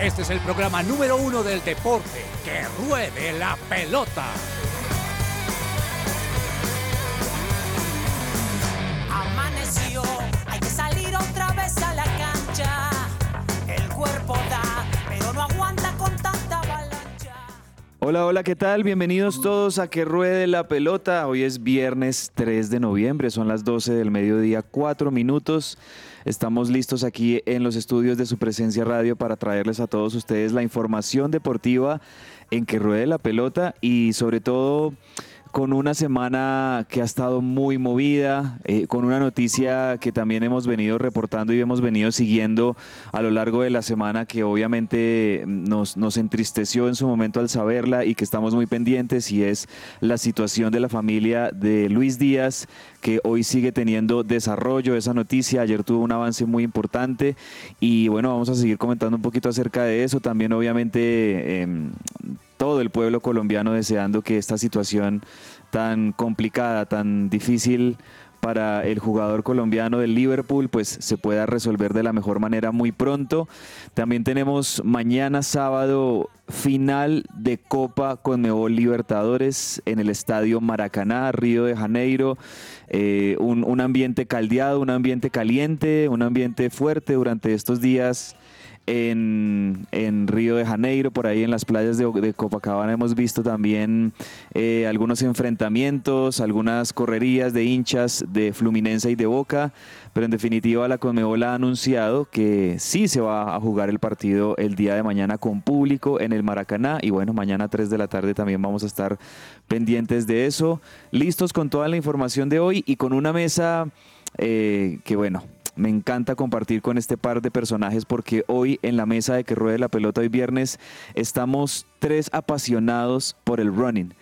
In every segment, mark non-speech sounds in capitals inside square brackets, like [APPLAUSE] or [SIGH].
Este es el programa número uno del deporte. Que ruede la pelota. Amaneció, hay que salir otra vez a la cancha. El cuerpo da, pero no aguanta con tanta avalancha. Hola, hola, ¿qué tal? Bienvenidos todos a Que Ruede la Pelota. Hoy es viernes 3 de noviembre, son las 12 del mediodía, 4 minutos. Estamos listos aquí en los estudios de su presencia radio para traerles a todos ustedes la información deportiva en Que Ruede la Pelota y sobre todo con una semana que ha estado muy movida, eh, con una noticia que también hemos venido reportando y hemos venido siguiendo a lo largo de la semana que obviamente nos, nos entristeció en su momento al saberla y que estamos muy pendientes y es la situación de la familia de Luis Díaz que hoy sigue teniendo desarrollo esa noticia, ayer tuvo un avance muy importante y bueno, vamos a seguir comentando un poquito acerca de eso, también obviamente em, todo el pueblo colombiano deseando que esta situación tan complicada, tan difícil para el jugador colombiano del Liverpool, pues se pueda resolver de la mejor manera muy pronto. También tenemos mañana sábado final de Copa Conmebol Libertadores en el Estadio Maracaná, Río de Janeiro. Eh, un, un ambiente caldeado, un ambiente caliente, un ambiente fuerte durante estos días en, Río de Janeiro, por ahí en las playas de, de Copacabana hemos visto también eh, algunos enfrentamientos, algunas correrías de hinchas de Fluminense y de Boca, pero en definitiva la Conmebol ha anunciado que sí se va a jugar el partido el día de mañana con público en el Maracaná y bueno, mañana a 3 de la tarde también vamos a estar pendientes de eso, listos con toda la información de hoy y con una mesa eh, que bueno, me encanta compartir con este par de personajes porque hoy en la mesa de que ruede la pelota hoy viernes estamos tres apasionados por el running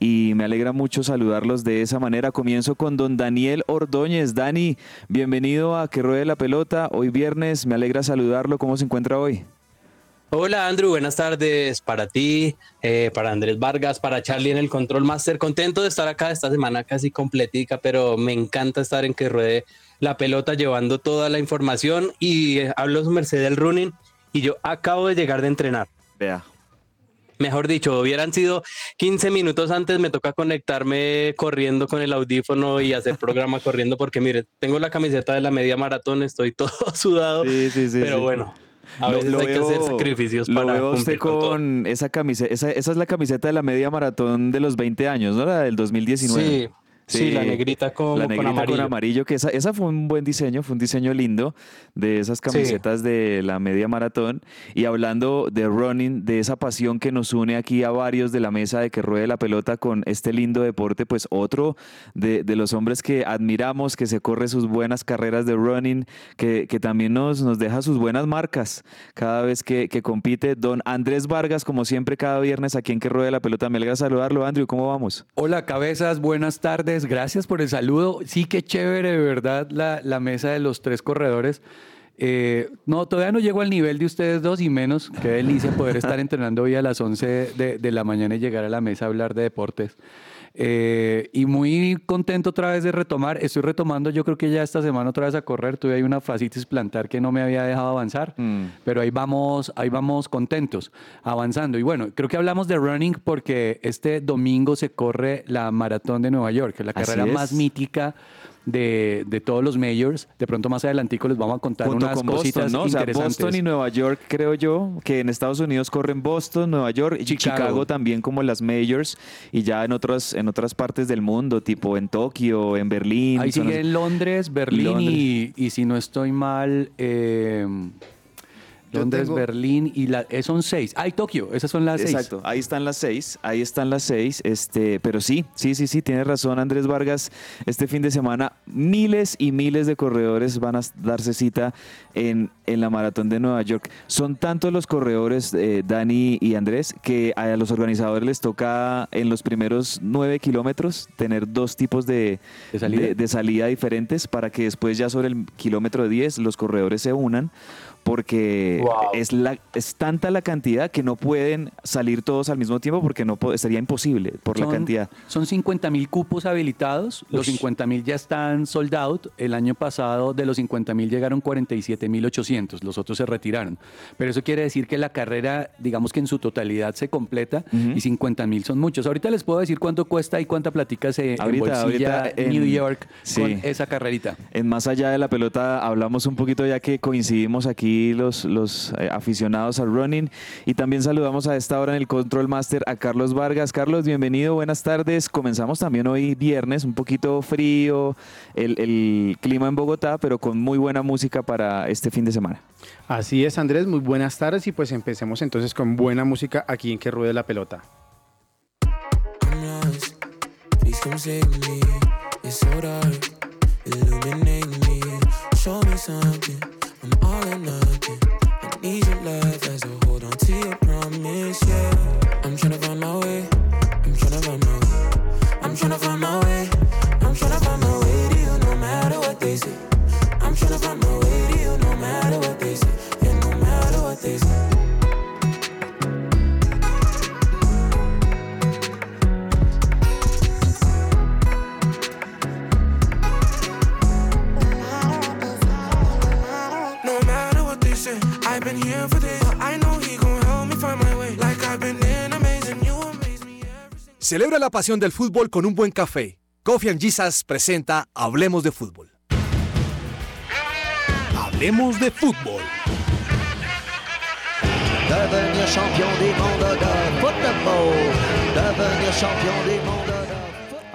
y me alegra mucho saludarlos de esa manera. Comienzo con don Daniel Ordóñez. Dani, bienvenido a que ruede la pelota hoy viernes. Me alegra saludarlo. ¿Cómo se encuentra hoy? Hola Andrew, buenas tardes para ti, eh, para Andrés Vargas, para Charlie en el Control Master. Contento de estar acá esta semana casi completica, pero me encanta estar en que ruede la pelota llevando toda la información y eh, hablo su merced del running y yo acabo de llegar de entrenar. Vea. Mejor dicho, hubieran sido 15 minutos antes, me toca conectarme corriendo con el audífono y hacer programa [LAUGHS] corriendo porque mire, tengo la camiseta de la media maratón, estoy [LAUGHS] todo sudado, Sí, sí, sí, pero bueno. A veces hay que hacer sacrificios lo para veo a usted cumplir con con esa camiseta. Esa, esa es la camiseta de la media maratón de los 20 años, ¿no? La del 2019. Sí, sí, la negrita con, la con negrita amarillo. con amarillo, que esa, esa fue un buen diseño, fue un diseño lindo de esas camisetas de la media maratón. Y hablando de running, de esa pasión que nos une aquí a varios de la mesa de que ruede la pelota con este lindo deporte, pues otro de, de los hombres que admiramos, que se corre sus buenas carreras de running, que, que también nos, nos deja sus buenas marcas cada vez que, que compite. Don Andrés Vargas, como siempre, cada viernes aquí en que ruede la pelota. Me alegra saludarlo, Andrew, ¿cómo vamos? Hola cabezas, buenas tardes, gracias por el saludo. Sí, qué chévere, de verdad, la, mesa de los tres corredores. Eh, no, todavía no llego al nivel de ustedes dos y menos. Qué delicia poder estar entrenando hoy a las 11 de, de la mañana y llegar a la mesa a hablar de deportes. Eh, y muy contento otra vez de retomar. Estoy retomando, yo creo que ya esta semana otra vez a correr. Tuve ahí una fascitis plantar que no me había dejado avanzar, Mm. pero ahí vamos, ahí vamos contentos, avanzando. Y bueno, creo que hablamos de running porque este domingo se corre la maratón de Nueva York, que es la Así carrera es. más mítica de, de todos los majors. De pronto más adelantico les vamos a contar junto unas con cositas Boston, ¿no? O sea, interesantes. Boston y Nueva York, creo yo, que en Estados Unidos corren Boston, Nueva York y Chicago, Chicago. también como las majors y ya en otras en otras partes del mundo, tipo en Tokio, en Berlín. Ahí sigue las- Londres, Berlín Londres. Y, y si no estoy mal, eh, Londres, tengo- Berlín y la, eh, son seis. Ay, Tokio, esas son las seis. Exacto, ahí están las seis, ahí están las seis, este, pero sí, sí, sí, sí, tienes razón Andrés Vargas, este fin de semana miles y miles de corredores van a darse cita en, en la maratón de Nueva York. Son tantos los corredores, eh, Dani y Andrés, que a los organizadores les toca en los primeros nueve kilómetros tener dos tipos de, ¿De salida? de- de salida diferentes para que después ya sobre el kilómetro 10 los corredores se unan porque Wow. es, la, es tanta la cantidad que no pueden salir todos al mismo tiempo porque no sería imposible por la cantidad. Son 50 mil cupos habilitados, los Ush. 50 mil ya están sold out. El año pasado de los 50 mil llegaron 47 mil 800, los otros se retiraron. Pero eso quiere decir que la carrera, digamos que en su totalidad se completa y 50 mil son muchos. Ahorita les puedo decir cuánto cuesta y cuánta platica se Ahorita- embolsilla ahorita en- New York sí. con esa carrerita. En Más Allá de la Pelota hablamos un poquito ya que coincidimos aquí los, los eh, aficionados al running y también saludamos a esta hora en el Control Master a Carlos Vargas. Carlos, bienvenido, buenas tardes. Comenzamos también hoy viernes, un poquito frío el, el clima en Bogotá, pero con muy buena música para este fin de semana. Así es, Andrés, muy buenas tardes y pues empecemos entonces con buena música aquí en Que Ruede la Pelota. I'm lost. Please come save me. It's so dark. Illuminate me. Show me something. I'm all or nothing. Celebra la pasión del fútbol con un buen café. Coffee and Jesus presenta Hablemos de fútbol. Hablemos de fútbol. devenir champion des mondes de football, devenir champion des mondes de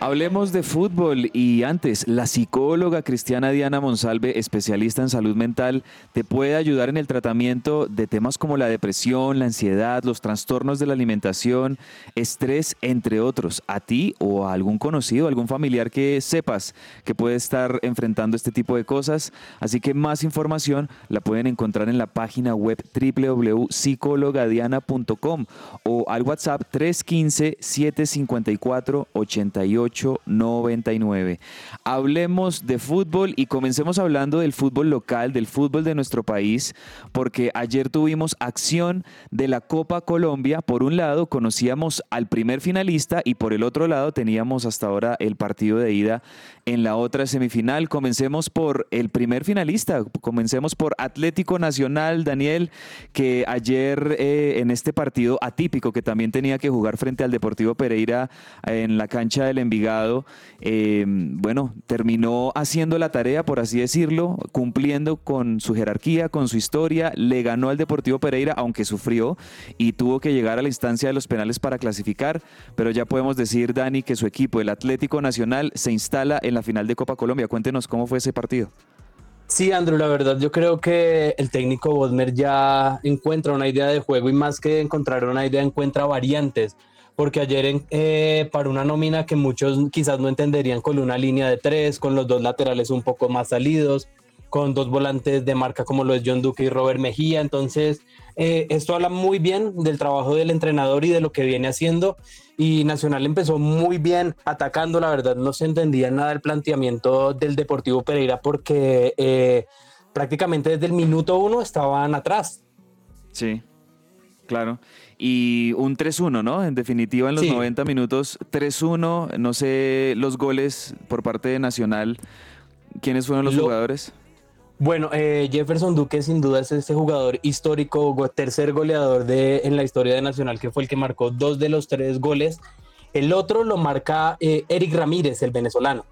Hablemos de fútbol y antes, la psicóloga cristiana Diana Monsalve, especialista en salud mental, te puede ayudar en el tratamiento de temas como la depresión, la ansiedad, los trastornos de la alimentación, estrés, entre otros. A ti o a algún conocido, algún familiar que sepas que puede estar enfrentando este tipo de cosas. Así que más información la pueden encontrar en la página web www.psicologadiana.com o al WhatsApp 315-754-8899. Hablemos de fútbol y comencemos hablando del fútbol local, del fútbol de nuestro país, porque ayer tuvimos acción de la Copa Colombia. Por un lado conocíamos al primer finalista y por el otro lado teníamos hasta ahora el partido de ida en la otra semifinal. Comencemos por el primer finalista, comencemos por Atlético Nacional, Daniel, que ayer eh, en este partido atípico que también tenía que jugar frente al Deportivo Pereira eh, en la cancha del Envigado, eh, bueno, terminó haciendo la tarea, por así decirlo, cumpliendo con su jerarquía, con su historia, le ganó al Deportivo Pereira, aunque sufrió y tuvo que llegar a la instancia de los penales para clasificar, pero ya podemos decir, Dani, que su equipo, el Atlético Nacional, se instala en la final de Copa Colombia. Cuéntenos cómo fue ese partido. Sí, Andrew, la verdad yo creo que el técnico Bodmer ya encuentra una idea de juego y más que encontrar una idea encuentra variantes, porque ayer eh, para una nómina que muchos quizás no entenderían con una línea de tres, con los dos laterales un poco más salidos, con dos volantes de marca como lo es John Duque y Robert Mejía, entonces eh, esto habla muy bien del trabajo del entrenador y de lo que viene haciendo. Y Nacional empezó muy bien atacando, la verdad no se entendía nada el planteamiento del Deportivo Pereira porque eh, prácticamente desde el minuto uno estaban atrás. Sí, claro. Y un 3-1, ¿no? En definitiva, en los Sí. 90 minutos, 3-1. No sé los goles por parte de Nacional. ¿Quiénes fueron los Lo- jugadores? Bueno, eh, Jefferson Duque sin duda es este jugador histórico, tercer goleador de, en la historia de Nacional, que fue el que marcó dos de los tres goles. El otro lo marca eh, Eric Ramírez, el venezolano.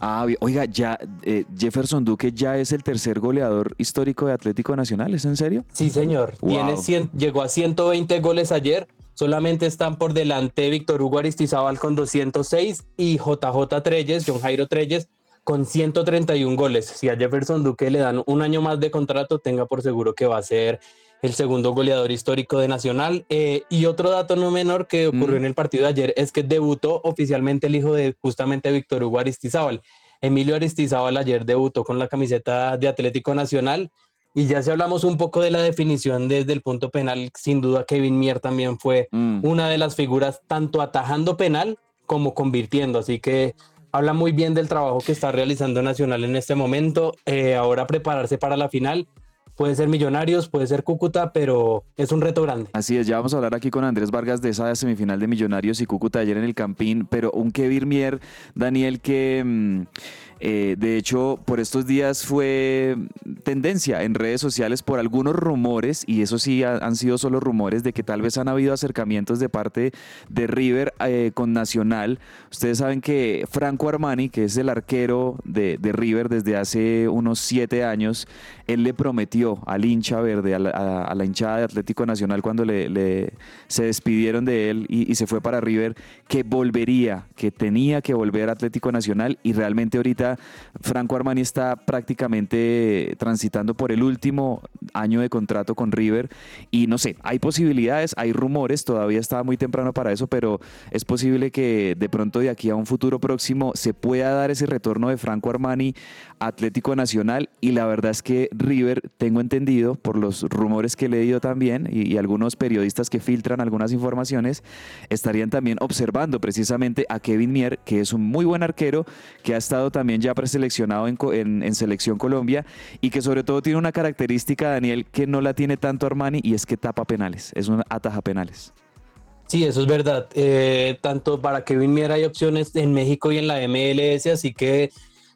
Ah, oiga, ya eh, Jefferson Duque ya es el tercer goleador histórico de Atlético Nacional, ¿es en serio? Sí, señor. Wow. Tiene cien- llegó a 120 goles ayer. Solamente están por delante Víctor Hugo Aristizábal con 206 y JJ Treyes, John Jairo Treyes, con 131 goles. Si a Jefferson Duque le dan un año más de contrato, tenga por seguro que va a ser el segundo goleador histórico de Nacional. Eh, y otro dato no menor que ocurrió Mm. en el partido de ayer es que debutó oficialmente el hijo de justamente Víctor Hugo Aristizábal. Emilio Aristizábal ayer debutó con la camiseta de Atlético Nacional y ya si hablamos un poco de la definición desde el punto penal, sin duda Kevin Mier también fue Mm. una de las figuras tanto atajando penal como convirtiendo. Así que habla muy bien del trabajo que está realizando Nacional en este momento. Eh, ahora prepararse para la final, Puede ser Millonarios, puede ser Cúcuta, pero es un reto grande. Así es, ya vamos a hablar aquí con Andrés Vargas de esa semifinal de Millonarios y Cúcuta ayer en el Campín, pero un Kevin Mier, Daniel, que mm, eh, de hecho por estos días fue tendencia en redes sociales por algunos rumores, y eso sí ha- han sido solo rumores, de que tal vez han habido acercamientos de parte de River eh, con Nacional. Ustedes saben que Franco Armani, que es el arquero de, River desde hace unos siete años, él le prometió al hincha verde, a la, a- hinchada de Atlético Nacional cuando le, le- se despidieron de él y, y se fue para River, que volvería, que tenía que volver a Atlético Nacional y realmente ahorita Franco Armani está prácticamente transitando por el último año de contrato con River y no sé, hay posibilidades, hay rumores, todavía está muy temprano para eso, pero es posible que de pronto de aquí a un futuro próximo se pueda dar ese retorno de Franco Armani Atlético Nacional y la verdad es que River, tengo entendido por los rumores que he leído también y, algunos periodistas que filtran algunas informaciones, estarían también observando precisamente a Kevin Mier, que es un muy buen arquero, que ha estado también ya preseleccionado en, en Selección Colombia y que sobre todo tiene una característica, Daniel, que no la tiene tanto Armani y es que tapa penales, es una ataja penales. Sí, eso es verdad. Eh, tanto para Kevin Mier hay opciones en México y en la MLS, así que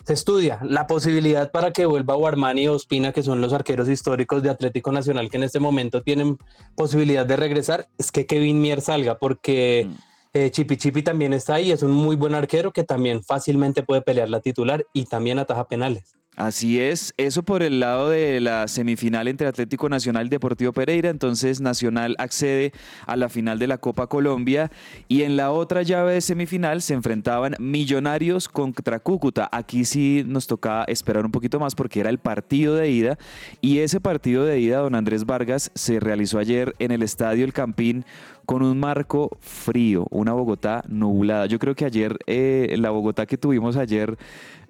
se estudia la posibilidad para que vuelva Guarmani y Ospina, que son los arqueros históricos de Atlético Nacional que en este momento tienen posibilidad de regresar, es que Kevin Mier salga, porque eh, Chipi Chipi también está ahí, es un muy buen arquero que también fácilmente puede pelear la titular y también ataja penales. Así es, eso por el lado de la semifinal entre Atlético Nacional y Deportivo Pereira, entonces Nacional accede a la final de la Copa Colombia y en la otra llave de semifinal se enfrentaban Millonarios contra Cúcuta. Aquí sí nos tocaba esperar un poquito más porque era el partido de ida y ese partido de ida, don Andrés Vargas, se realizó ayer en el Estadio El Campín con un marco frío, una Bogotá nublada. Yo creo que ayer, eh, la Bogotá que tuvimos ayer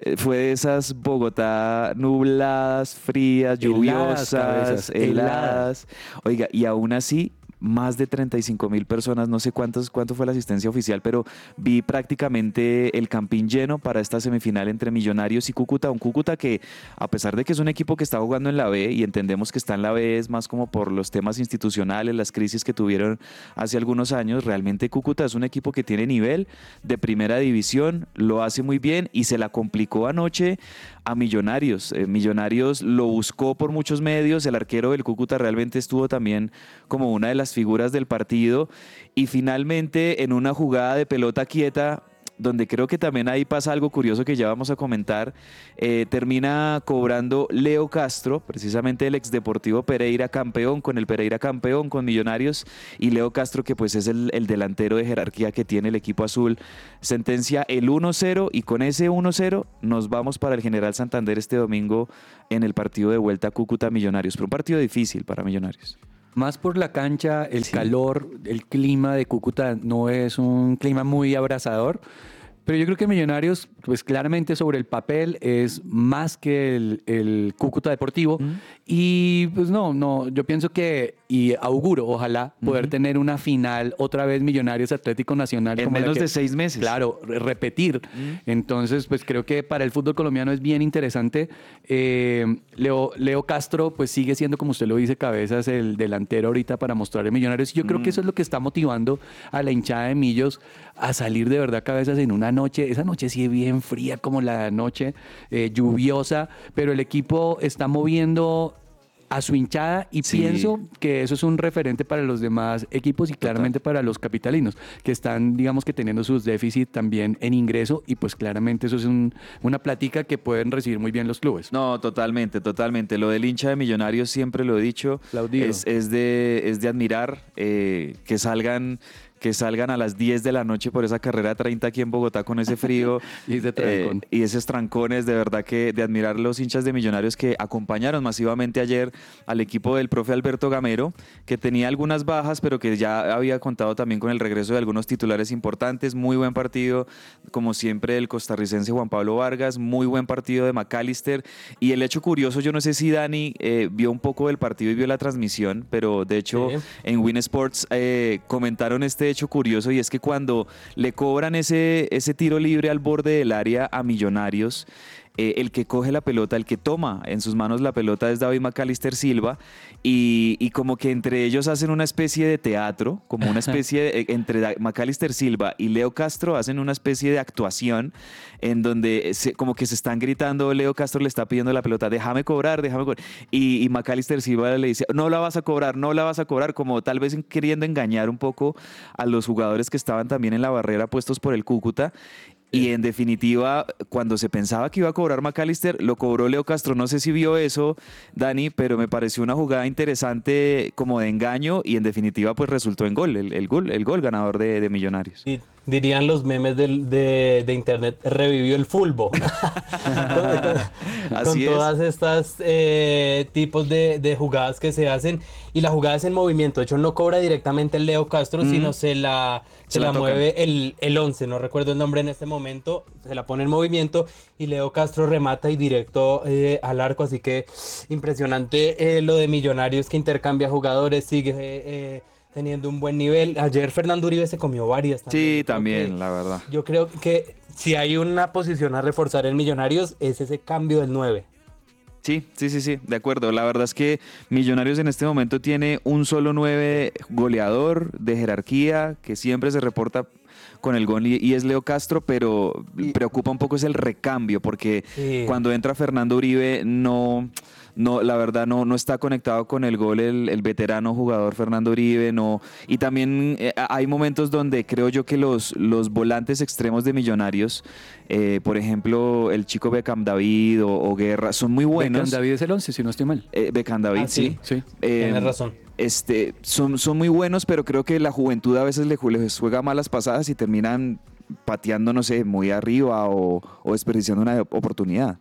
eh, fue de esas Bogotá nubladas, frías, Heladas, lluviosas, heladas. Oiga, y aún así, más de 35 mil personas, no sé cuántos, cuánto fue la asistencia oficial, pero vi prácticamente el campín lleno para esta semifinal entre Millonarios y Cúcuta. Un Cúcuta que, a pesar de que es un equipo que está jugando en la B y entendemos que está en la B, es más como por los temas institucionales, las crisis que tuvieron hace algunos años, realmente Cúcuta es un equipo que tiene nivel de primera división, lo hace muy bien y se la complicó anoche a Millonarios. Eh, Millonarios lo buscó por muchos medios, el arquero del Cúcuta realmente estuvo también como una de las figuras del partido y finalmente en una jugada de pelota quieta donde creo que también ahí pasa algo curioso que ya vamos a comentar, eh, termina cobrando Leo Castro, precisamente el ex Deportivo Pereira campeón, con el Pereira campeón, con Millonarios, y Leo Castro que pues es el, el delantero de jerarquía que tiene el equipo azul, sentencia el 1-0 y con ese 1-0 nos vamos para el General Santander este domingo en el partido de vuelta Cúcuta Millonarios, pero un partido difícil para Millonarios. Más por la cancha, el Sí. calor, el clima de Cúcuta no es un clima muy abrasador. Pero yo creo que Millonarios, pues claramente sobre el papel es más que el, el Cúcuta Deportivo. Y pues no, no, yo pienso que, y auguro, ojalá, poder tener una final otra vez Millonarios Atlético Nacional. En como la menos que- de seis meses. Claro, re- repetir. Entonces, pues creo que para el fútbol colombiano es bien interesante. Eh, Leo, Leo Castro, pues sigue siendo, como usted lo dice, cabezas el delantero ahorita para mostrar en Millonarios. Y yo creo que eso es lo que está motivando a la hinchada de Millos a salir de verdad cabezas en una noche. Esa noche sí es bien fría, como la noche eh, lluviosa, pero el equipo está moviendo a su hinchada y Sí. pienso que eso es un referente para los demás equipos y claramente para los capitalinos, que están, digamos que teniendo sus déficits también en ingreso y pues claramente eso es un- una plática que pueden recibir muy bien los clubes. No, totalmente, totalmente. Lo del hincha de Millonarios siempre lo he dicho. Es, es de, es de admirar eh, que salgan que salgan a las 10 de la noche por esa carrera 30 aquí en Bogotá con ese frío [LAUGHS] Y ese trancón. eh, y esos trancones, de verdad que de admirar los hinchas de Millonarios que acompañaron masivamente ayer al equipo del profe Alberto Gamero, que tenía algunas bajas, pero que ya había contado también con el regreso de algunos titulares importantes. Muy buen partido, como siempre, el costarricense Juan Pablo Vargas, muy buen partido de McAllister. Y el hecho curioso, yo no sé si Dani eh, vio un poco del partido y vio la transmisión, pero de hecho Sí. en Win Sports eh, comentaron este hecho curioso y es que cuando le cobran ese, ese tiro libre al borde del área a Millonarios, eh, el que coge la pelota, el que toma en sus manos la pelota es David McAllister Silva y, y como que entre ellos hacen una especie de teatro, como una [LAUGHS] especie de, eh, entre McAllister Silva y Leo Castro hacen una especie de actuación en donde se- como que se están gritando, Leo Castro le está pidiendo la pelota, déjame cobrar, déjame cobrar. Y, y McAllister Silva le dice, no la vas a cobrar, no la vas a cobrar, como tal vez queriendo engañar un poco a los jugadores que estaban también en la barrera puestos por el Cúcuta. Y en definitiva, cuando se pensaba que iba a cobrar McAllister, lo cobró Leo Castro. No sé si vio eso, Dani, pero me pareció una jugada interesante como de engaño y en definitiva pues resultó en gol, el, el gol, el gol ganador de, de Millonarios. Y dirían los memes de, de internet, revivió el fulbo. [LAUGHS] con con Así es. todas estas eh, tipos de, de jugadas que se hacen. Y la jugada es en movimiento. De hecho, no cobra directamente el Leo Castro, sino se la, se Se la mueve el, el 11. No recuerdo el nombre en este momento. Se la pone en movimiento y Leo Castro remata y directo eh, al arco. Así que impresionante eh, lo de Millonarios que intercambia jugadores, sigue eh, teniendo un buen nivel. Ayer Fernando Uribe se comió varias. Sí, Yo creo también, la verdad. Yo creo que si hay una posición a reforzar en Millonarios es ese cambio del 9. Sí, sí, sí, sí, de acuerdo. La verdad es que Millonarios en este momento tiene un solo nueve goleador de jerarquía que siempre se reporta con el gol y, y es Leo Castro, pero preocupa un poco es el recambio porque Sí. cuando entra Fernando Uribe no, no, la verdad no, no está conectado con el gol el, el veterano jugador Fernando Uribe, no. Y también eh, hay momentos donde creo yo que los, los volantes extremos de Millonarios, eh, por ejemplo el chico Beckham David o, o Guerra, son muy buenos. Beckham David es el 11, si no estoy mal. Eh, Beckham David, Ah, sí. sí. Sí. Eh, Tienes razón. Este, son, son muy buenos, pero creo que la juventud a veces les juega malas pasadas y terminan pateando, no sé, muy arriba o, o desperdiciando una oportunidad.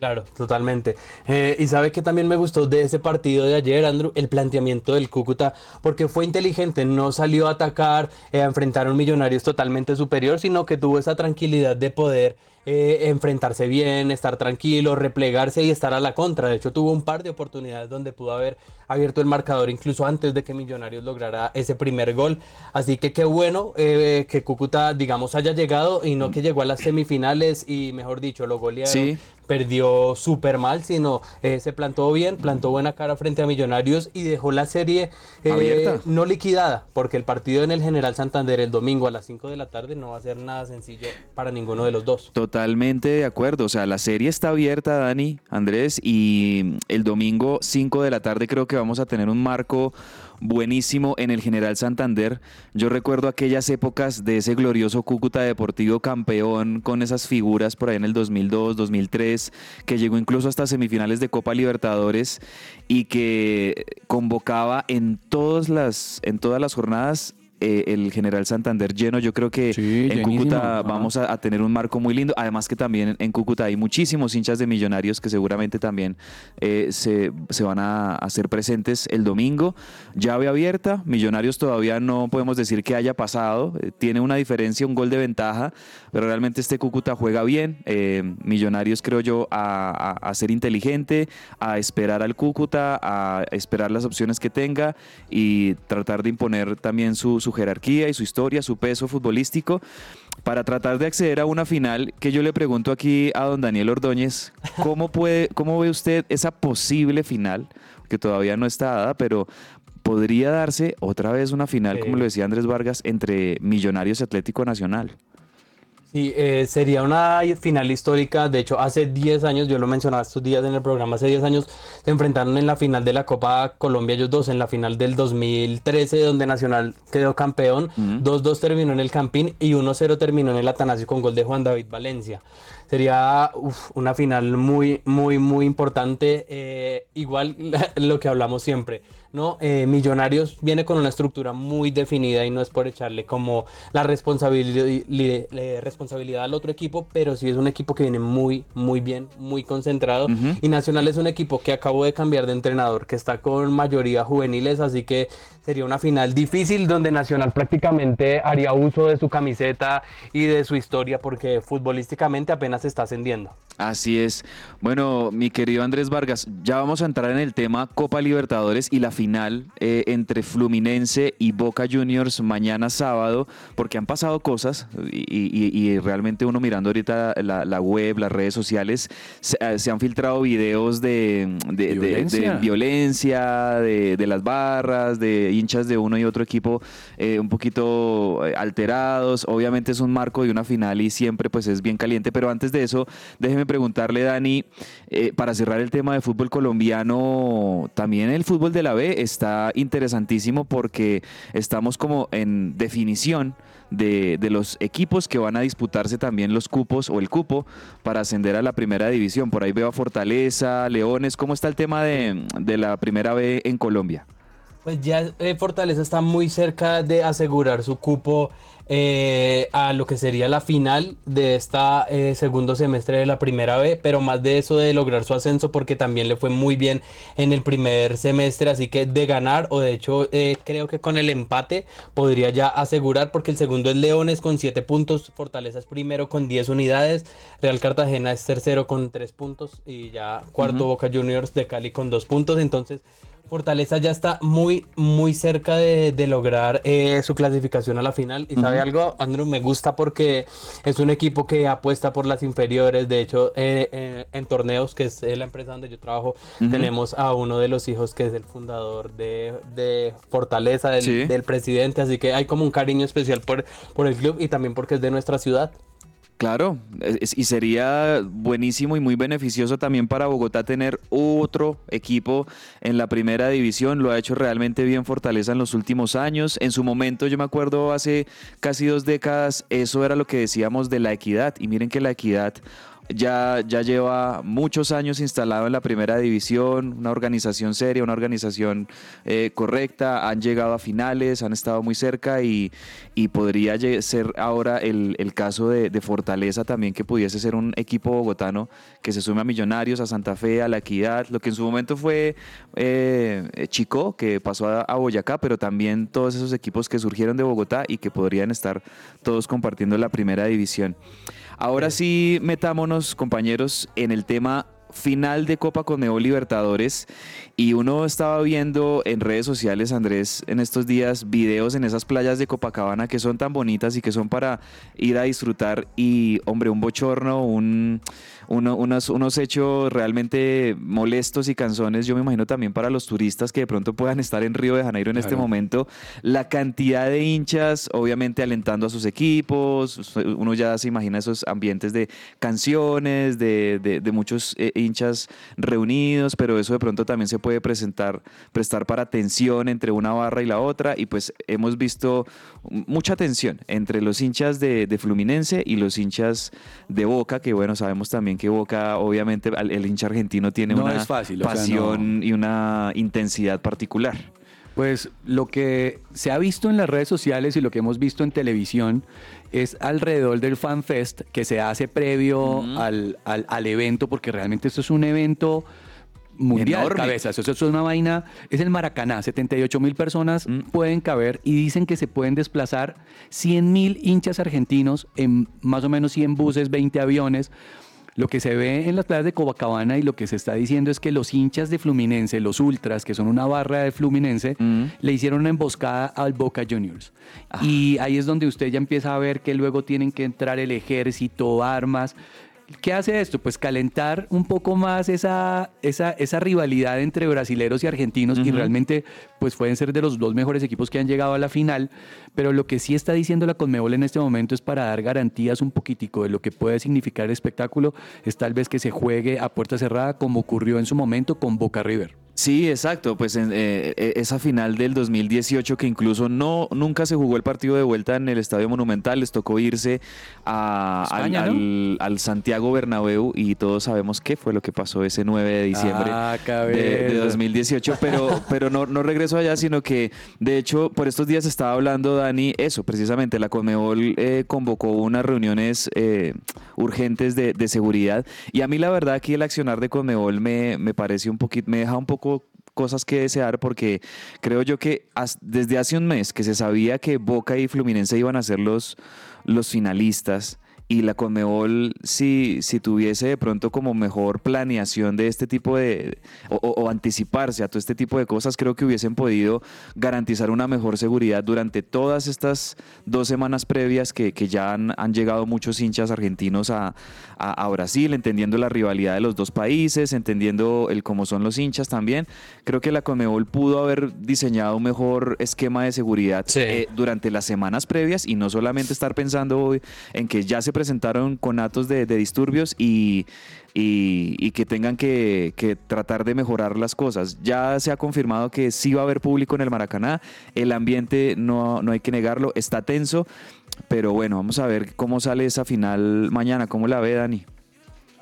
Claro, totalmente. Eh, y sabe que también me gustó de ese partido de ayer, Andrew, el planteamiento del Cúcuta, porque fue inteligente, no salió a atacar, eh, a enfrentar a un Millonarios totalmente superior, sino que tuvo esa tranquilidad de poder eh, enfrentarse bien, estar tranquilo, replegarse y estar a la contra. De hecho, tuvo un par de oportunidades donde pudo haber abierto el marcador incluso antes de que Millonarios lograra ese primer gol. Así que qué bueno eh, que Cúcuta, digamos, haya llegado y no que llegó a las semifinales y, mejor dicho, lo golearon Sí. Perdió súper mal, sino eh, se plantó bien, plantó buena cara frente a Millonarios y dejó la serie eh, no liquidada, porque el partido en el General Santander el domingo a las 5 de la tarde no va a ser nada sencillo para ninguno de los dos. Totalmente de acuerdo. O sea, la serie está abierta, Dani, Andrés, y el domingo 5 de la tarde creo que vamos a tener un marco buenísimo en el General Santander. Yo recuerdo aquellas épocas de ese glorioso Cúcuta Deportivo campeón con esas figuras por ahí en el 2002, 2003, que llegó incluso hasta semifinales de Copa Libertadores y que convocaba en todas las, en todas las jornadas eh, el General Santander lleno. Yo creo que Sí, en llenísimo. Cúcuta Ajá. vamos a, a tener un marco muy lindo. Además que también en Cúcuta hay muchísimos hinchas de millonarios que seguramente también eh, se, se van a hacer presentes el domingo. Llave abierta, millonarios todavía no podemos decir que haya pasado. Eh, tiene una diferencia, un gol de ventaja, pero realmente este Cúcuta juega bien. Millonarios creo yo a, a- a ser inteligente, a esperar al Cúcuta, a esperar las opciones que tenga y tratar de imponer también su, su jerarquía y su historia, su peso futbolístico para tratar de acceder a una final que yo le pregunto aquí a don Daniel Ordóñez, ¿cómo, puede, cómo ve usted esa posible final, que todavía no está dada, pero podría darse otra vez una final, como Sí. lo decía Andrés Vargas, entre Millonarios y Atlético Nacional? Sí, eh, sería una final histórica. De hecho, hace 10 años, yo lo mencionaba estos días en el programa, hace 10 años se enfrentaron en la final de la Copa Colombia ellos dos, en la final del 2013, donde Nacional quedó campeón. 2-2 terminó en el Campín y 1-0 terminó en el Atanasio con gol de Juan David Valencia. Sería uf, una final muy, muy, muy importante. eh, igual [LAUGHS] lo que hablamos siempre, ¿no? Eh, Millonarios viene con una estructura muy definida y no es por echarle como la responsabili- li- le- responsabilidad al otro equipo, pero sí es un equipo que viene muy, muy bien, muy concentrado. Y Nacional es un equipo que acabó de cambiar de entrenador, que está con mayoría juveniles, así que sería una final difícil donde Nacional prácticamente haría uso de su camiseta y de su historia porque futbolísticamente apenas está ascendiendo. Así es. Bueno, mi querido Andrés Vargas, ya vamos a entrar en el tema Copa Libertadores y la final eh, entre Fluminense y Boca Juniors mañana sábado, porque han pasado cosas y, y- y realmente uno mirando ahorita la, la web, las redes sociales, se, eh, se han filtrado videos de, de- de- de Violencia. de las barras, de hinchas de uno y otro equipo eh, un poquito eh, alterados. Obviamente es un marco de una final y siempre pues es bien caliente, pero antes de eso, déjeme preguntarle, Dani, eh, para cerrar el tema de fútbol colombiano, también el fútbol de la B está interesantísimo porque estamos como en definición de, de los equipos que van a disputarse también los cupos o el cupo para ascender a la primera división. Por ahí veo a Fortaleza, Leones. ¿Cómo está el tema de, de la primera B en Colombia? Pues ya eh, Fortaleza está muy cerca de asegurar su cupo eh, a lo que sería la final de esta eh, segundo semestre de la primera B, pero más de eso de lograr su ascenso porque también le fue muy bien en el primer semestre, así que de ganar o de hecho eh, creo que con el empate podría ya asegurar porque el segundo es Leones con 7 puntos, Fortaleza es primero con 10 unidades, Real Cartagena es tercero con 3 puntos y ya cuarto Boca Juniors de Cali con 2 puntos, entonces Fortaleza ya está muy, muy cerca de, de lograr eh, su clasificación a la final. Y sabe algo, Andrew, me gusta porque es un equipo que apuesta por las inferiores. De hecho, eh, eh, en torneos, que es eh, la empresa donde yo trabajo, tenemos a uno de los hijos que es el fundador de, de Fortaleza, del, Sí. del presidente. Así que hay como un cariño especial por, por el club y también porque es de nuestra ciudad. Claro, y sería buenísimo y muy beneficioso también para Bogotá tener otro equipo en la primera división. Lo ha hecho realmente bien Fortaleza en los últimos años. En su momento, yo me acuerdo hace casi dos décadas, eso era lo que decíamos de la equidad. Y miren que la equidad ya, ya lleva muchos años instalado en la primera división, una organización seria, una organización eh, correcta, han llegado a finales, han estado muy cerca y, y podría ser ahora el, el caso de, Fortaleza también, que pudiese ser un equipo bogotano que se sume a Millonarios, a Santa Fe, a La Equidad, lo que en su momento fue eh, Chico, que pasó a Boyacá, pero también todos esos equipos que surgieron de Bogotá y que podrían estar todos compartiendo la primera división. Ahora sí, metámonos, compañeros, en el tema final de Copa Conmebol Libertadores y uno estaba viendo en redes sociales, Andrés, en estos días videos en esas playas de Copacabana que son tan bonitas y que son para ir a disfrutar y, hombre, un bochorno, un, uno- unos, unos hechos realmente molestos y canzones, yo me imagino también para los turistas que de pronto puedan estar en Río de Janeiro en este momento, la cantidad de hinchas, obviamente alentando a sus equipos, uno ya se imagina esos ambientes de canciones, de, de- de muchos eh, hinchas reunidos, pero eso de pronto también se puede presentar, prestar para tensión entre una barra y la otra, y pues hemos visto mucha tensión entre los hinchas de, de Fluminense y los hinchas de Boca, que bueno, sabemos también que Boca, obviamente, el hincha argentino tiene No una o sea, pasión y una intensidad particular. Pues lo que se ha visto en las redes sociales y lo que hemos visto en televisión es alrededor del FanFest que se hace previo al, al- al evento, porque realmente esto es un evento mundial, Enorme. cabezas. Eso es una vaina, es el Maracaná, 78 mil personas pueden caber y dicen que se pueden desplazar 100 mil hinchas argentinos en más o menos 100 buses, 20 aviones. Lo que se ve en las playas de Copacabana y lo que se está diciendo es que los hinchas de Fluminense, los ultras, que son una barra de Fluminense, le hicieron una emboscada al Boca Juniors. Y ahí es donde usted ya empieza a ver que luego tienen que entrar el ejército, armas. ¿Qué hace esto? Pues calentar un poco más esa, esa, esa rivalidad entre brasileros y argentinos y realmente pues pueden ser de los dos mejores equipos que han llegado a la final, pero lo que sí está diciendo la Conmebol en este momento es para dar garantías un poquitico de lo que puede significar el espectáculo, es tal vez que se juegue a puerta cerrada como ocurrió en su momento con Boca River. Sí, exacto. Pues en, eh, eh, esa final del 2018 que incluso no nunca se jugó el partido de vuelta en el Estadio Monumental, les tocó irse a- al, España, ¿no? al- al Santiago Bernabéu y todos sabemos qué fue lo que pasó ese 9 de diciembre Ah, de, de 2018, pero, [LAUGHS] pero no, no regreso allá, sino que de hecho por estos días estaba hablando Dani, eso precisamente, la Conmebol eh, convocó unas reuniones eh, urgentes de, de seguridad y a mí la verdad aquí el accionar de Conmebol me, me parece un poquito, me deja un poco cosas que desear porque creo yo que desde hace un mes que se sabía que Boca y Fluminense iban a ser los, los finalistas y la Conmebol si, si tuviese de pronto como mejor planeación de este tipo de o, o- anticiparse a todo este tipo de cosas creo que hubiesen podido garantizar una mejor seguridad durante todas estas dos semanas previas que, que ya han, han llegado muchos hinchas argentinos a, a- a Brasil entendiendo la rivalidad de los dos países entendiendo el cómo son los hinchas también creo que la Conmebol pudo haber diseñado un mejor esquema de seguridad Sí. eh, durante las semanas previas y no solamente estar pensando hoy en que ya se presentaron conatos de, de disturbios y, y- y que tengan que, que tratar de mejorar las cosas. Ya se ha confirmado que sí va a haber público en el Maracaná, el ambiente no, no hay que negarlo, está tenso, pero bueno, vamos a ver cómo sale esa final mañana, ¿cómo la ve Dani?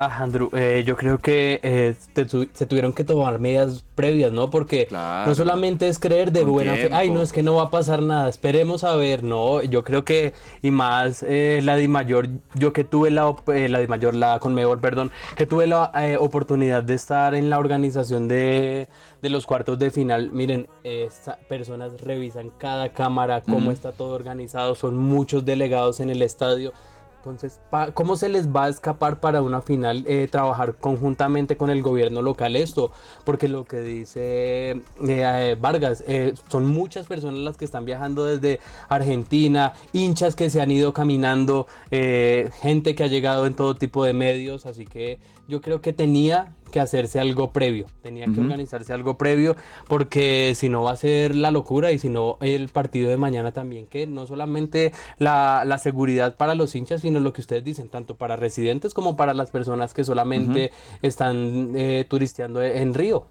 Ah, Andrew, eh, yo creo que eh, te tu- se tuvieron que tomar medidas previas, ¿no? Porque Claro. no solamente es creer de Con buena fe, ay, no, es que no va a pasar nada, esperemos a ver, no, yo creo que, y más eh, la Di Mayor, yo que tuve la, eh, la Di Mayor, la Conmebol, perdón, que tuve la eh, oportunidad de estar en la organización de, de los cuartos de final, miren, estas personas revisan cada cámara, cómo está todo organizado, son muchos delegados en el estadio. Entonces, ¿cómo se les va a escapar para una final eh, trabajar conjuntamente con el gobierno local esto? Porque lo que dice eh, eh, Vargas, eh, son muchas personas las que están viajando desde Argentina, hinchas que se han ido caminando, eh, gente que ha llegado en todo tipo de medios, así que yo creo que tenía que hacerse algo previo, tenía que organizarse algo previo, porque si no va a ser la locura y si no el partido de mañana también, que no solamente la, la seguridad para los hinchas, sino lo que ustedes dicen, tanto para residentes como para las personas que solamente están eh, turisteando en Río.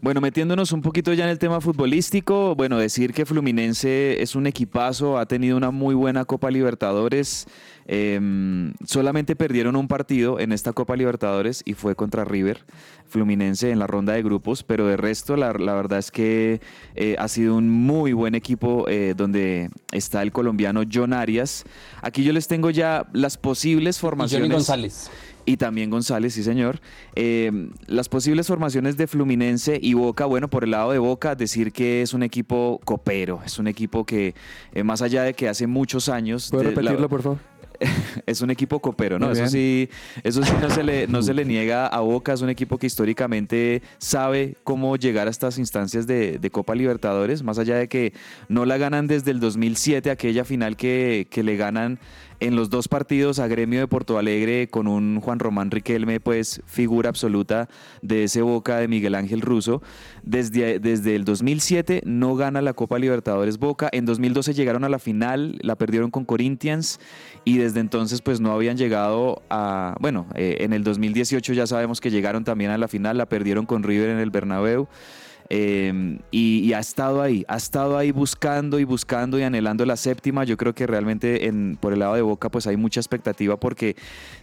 Bueno, metiéndonos un poquito ya en el tema futbolístico, bueno, decir que Fluminense es un equipazo, ha tenido una muy buena Copa Libertadores. Em, solamente perdieron un partido en esta Copa Libertadores y fue contra River, Fluminense en la ronda de grupos, pero de resto la, la verdad es que eh, ha sido un muy buen equipo eh, donde está el colombiano John Arias. Aquí yo les tengo ya las posibles formaciones. Johnny González. Y también González, sí señor. Eh, las posibles formaciones de Fluminense y Boca, bueno, por el lado de Boca, decir que es un equipo copero, es un equipo que, eh, más allá de que hace muchos años... ¿Puedo la- repetirlo, por favor? [LAUGHS] es un equipo copero, ¿no? Eso sí, eso sí no se, le, no se le [LAUGHS] niega a Boca, es un equipo que históricamente sabe cómo llegar a estas instancias de, de Copa Libertadores, más allá de que no la ganan desde el 2007, aquella final que, que le ganan en los dos partidos a Gremio de Porto Alegre con un Juan Román Riquelme, pues figura absoluta de ese Boca de Miguel Ángel Russo. Desde, desde el 2007 no gana la Copa Libertadores Boca, en 2012 llegaron a la final, la perdieron con Corinthians y desde entonces pues no habían llegado a, bueno, eh, en el 2018 ya sabemos que llegaron también a la final, la perdieron con River en el Bernabéu. Eh, y, y ha estado ahí, ha estado ahí buscando y buscando y anhelando la séptima. Yo creo que realmente en, por el lado de Boca pues hay mucha expectativa porque